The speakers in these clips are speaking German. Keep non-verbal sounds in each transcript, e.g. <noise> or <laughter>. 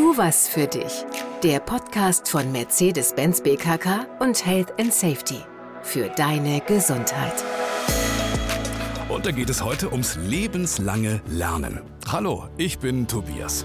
Tu was für dich. Der Podcast von Mercedes-Benz BKK und Health and Safety. Für deine Gesundheit. Und da geht es heute ums lebenslange Lernen. Hallo, ich bin Tobias.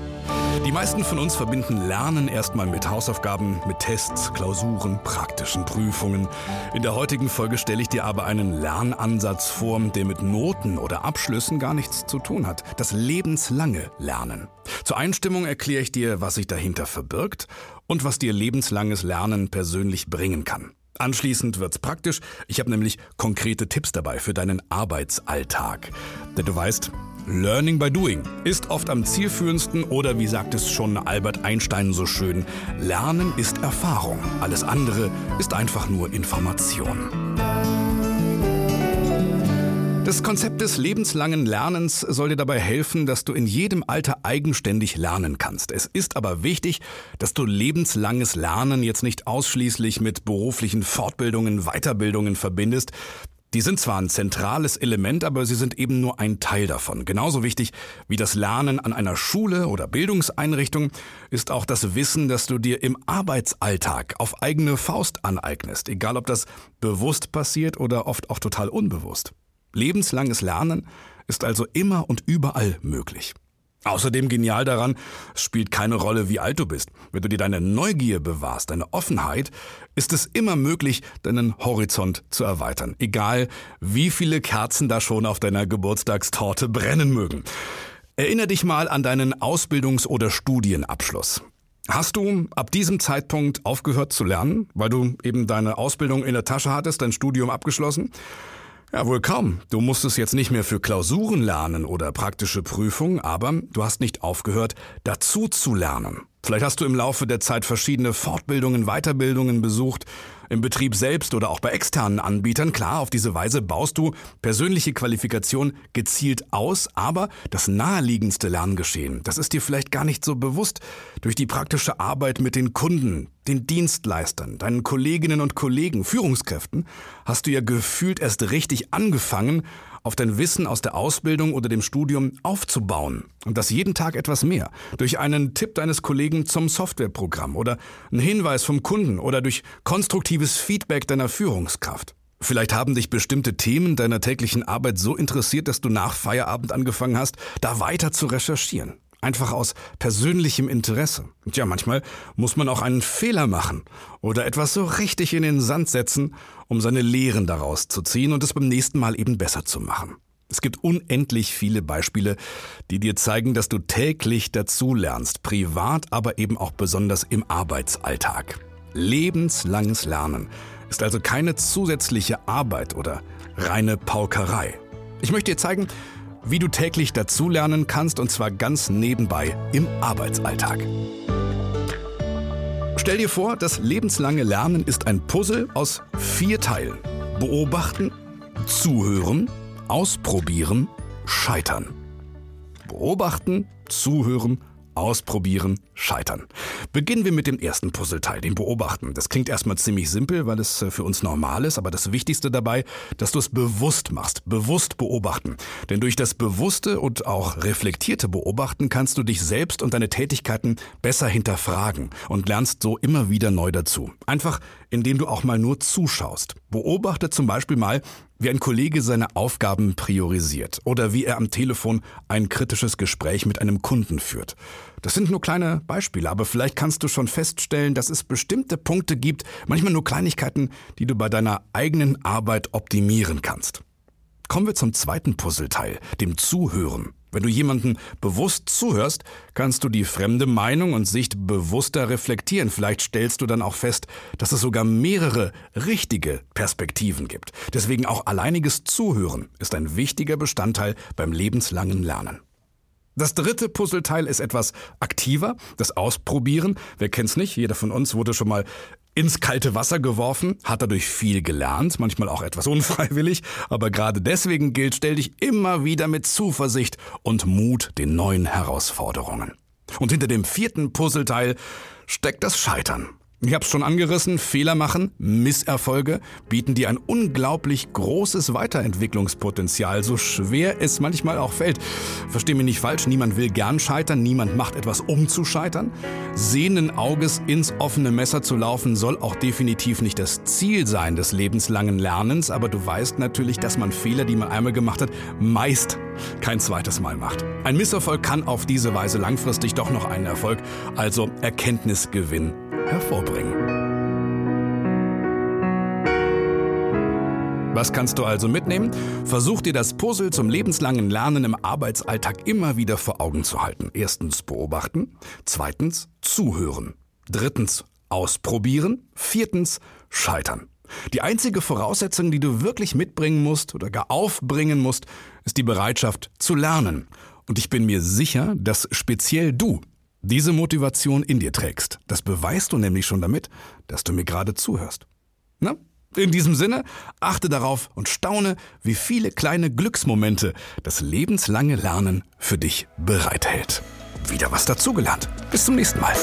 Die meisten von uns verbinden Lernen erstmal mit Hausaufgaben, mit Tests, Klausuren, praktischen Prüfungen. In der heutigen Folge stelle ich dir aber einen Lernansatz vor, der mit Noten oder Abschlüssen gar nichts zu tun hat. Das lebenslange Lernen. Zur Einstimmung erkläre ich dir, was sich dahinter verbirgt und was dir lebenslanges Lernen persönlich bringen kann. Anschließend wird's praktisch. Ich habe nämlich konkrete Tipps dabei für deinen Arbeitsalltag. Denn du weißt, Learning by Doing ist oft am zielführendsten oder wie sagt es schon Albert Einstein so schön, Lernen ist Erfahrung. Alles andere ist einfach nur Information. Das Konzept des lebenslangen Lernens soll dir dabei helfen, dass du in jedem Alter eigenständig lernen kannst. Es ist aber wichtig, dass du lebenslanges Lernen jetzt nicht ausschließlich mit beruflichen Fortbildungen, Weiterbildungen verbindest. Die sind zwar ein zentrales Element, aber sie sind eben nur ein Teil davon. Genauso wichtig wie das Lernen an einer Schule oder Bildungseinrichtung ist auch das Wissen, dass du dir im Arbeitsalltag auf eigene Faust aneignest, egal ob das bewusst passiert oder oft auch total unbewusst. Lebenslanges Lernen ist also immer und überall möglich. Außerdem genial daran, es spielt keine Rolle, wie alt du bist. Wenn du dir deine Neugier bewahrst, deine Offenheit, ist es immer möglich, deinen Horizont zu erweitern. Egal, wie viele Kerzen da schon auf deiner Geburtstagstorte brennen mögen. Erinner dich mal an deinen Ausbildungs- oder Studienabschluss. Hast du ab diesem Zeitpunkt aufgehört zu lernen, weil du eben deine Ausbildung in der Tasche hattest, dein Studium abgeschlossen? Ja, wohl kaum. Du musstest jetzt nicht mehr für Klausuren lernen oder praktische Prüfungen, aber du hast nicht aufgehört, dazu zu lernen. Vielleicht hast du im Laufe der Zeit verschiedene Fortbildungen, Weiterbildungen besucht, im Betrieb selbst oder auch bei externen Anbietern. Klar, auf diese Weise baust du persönliche Qualifikation gezielt aus, aber das naheliegendste Lerngeschehen, das ist dir vielleicht gar nicht so bewusst. Durch die praktische Arbeit mit den Kunden, den Dienstleistern, deinen Kolleginnen und Kollegen, Führungskräften, hast du ja gefühlt erst richtig angefangen, auf dein Wissen aus der Ausbildung oder dem Studium aufzubauen. Und das jeden Tag etwas mehr. Durch einen Tipp deines Kollegen zum Softwareprogramm oder einen Hinweis vom Kunden oder durch konstruktives Feedback deiner Führungskraft. Vielleicht haben dich bestimmte Themen deiner täglichen Arbeit so interessiert, dass du nach Feierabend angefangen hast, da weiter zu recherchieren. Einfach aus persönlichem Interesse. Und ja, manchmal muss man auch einen Fehler machen oder etwas so richtig in den Sand setzen, um seine Lehren daraus zu ziehen und es beim nächsten Mal eben besser zu machen. Es gibt unendlich viele Beispiele, die dir zeigen, dass du täglich dazulernst, privat, aber eben auch besonders im Arbeitsalltag. Lebenslanges Lernen ist also keine zusätzliche Arbeit oder reine Paukerei. Ich möchte dir zeigen, wie du täglich dazulernen kannst und zwar ganz nebenbei im Arbeitsalltag. Stell dir vor, das lebenslange Lernen ist ein Puzzle aus vier Teilen. Beobachten, zuhören, ausprobieren, scheitern. Beobachten, zuhören, ausprobieren, scheitern. Beginnen wir mit dem ersten Puzzleteil, dem Beobachten. Das klingt erstmal ziemlich simpel, weil es äh, für uns normal ist, aber das Wichtigste dabei, dass du es bewusst machst, bewusst beobachten. Denn durch das bewusste und auch reflektierte Beobachten kannst du dich selbst und deine Tätigkeiten besser hinterfragen und lernst so immer wieder neu dazu. Einfach, indem du auch mal nur zuschaust. Beobachte zum Beispiel mal, wie ein Kollege seine Aufgaben priorisiert oder wie er am Telefon ein kritisches Gespräch mit einem Kunden führt. Das sind nur kleine Beispiele, aber vielleicht kannst du schon feststellen, dass es bestimmte Punkte gibt, manchmal nur Kleinigkeiten, die du bei deiner eigenen Arbeit optimieren kannst. Kommen wir zum zweiten Puzzleteil, dem Zuhören. Wenn du jemanden bewusst zuhörst, kannst du die fremde Meinung und Sicht bewusster reflektieren. Vielleicht stellst du dann auch fest, dass es sogar mehrere richtige Perspektiven gibt. Deswegen auch alleiniges Zuhören ist ein wichtiger Bestandteil beim lebenslangen Lernen. Das dritte Puzzleteil ist etwas aktiver, das Ausprobieren. Wer kennt's nicht? Jeder von uns wurde schon mal ins kalte Wasser geworfen, hat dadurch viel gelernt, manchmal auch etwas <laughs> unfreiwillig, aber gerade deswegen gilt, stell dich immer wieder mit Zuversicht und Mut den neuen Herausforderungen. Und hinter dem vierten Puzzleteil steckt das Scheitern. Ich habe es schon angerissen, Fehler machen, Misserfolge bieten dir ein unglaublich großes Weiterentwicklungspotenzial, so schwer es manchmal auch fällt. Versteh mich nicht falsch, niemand will gern scheitern, niemand macht etwas um zu scheitern. Sehenden Auges ins offene Messer zu laufen soll auch definitiv nicht das Ziel sein des lebenslangen Lernens, aber du weißt natürlich, dass man Fehler, die man einmal gemacht hat, meist kein zweites Mal macht. Ein Misserfolg kann auf diese Weise langfristig doch noch einen Erfolg, also Erkenntnisgewinn hervorbringen. Was kannst du also mitnehmen? Versuch dir das Puzzle zum lebenslangen Lernen im Arbeitsalltag immer wieder vor Augen zu halten. Erstens beobachten, zweitens zuhören, drittens ausprobieren, viertens scheitern. Die einzige Voraussetzung, die du wirklich mitbringen musst oder gar aufbringen musst, ist die Bereitschaft zu lernen. Und ich bin mir sicher, dass speziell du diese Motivation in dir trägst. Das beweist du nämlich schon damit, dass du mir gerade zuhörst. Na? In diesem Sinne, achte darauf und staune, wie viele kleine Glücksmomente das lebenslange Lernen für dich bereithält. Wieder was dazugelernt. Bis zum nächsten Mal.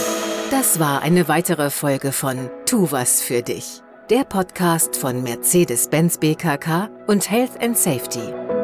Das war eine weitere Folge von Tu was für dich. Der Podcast von Mercedes-Benz BKK und Health and Safety.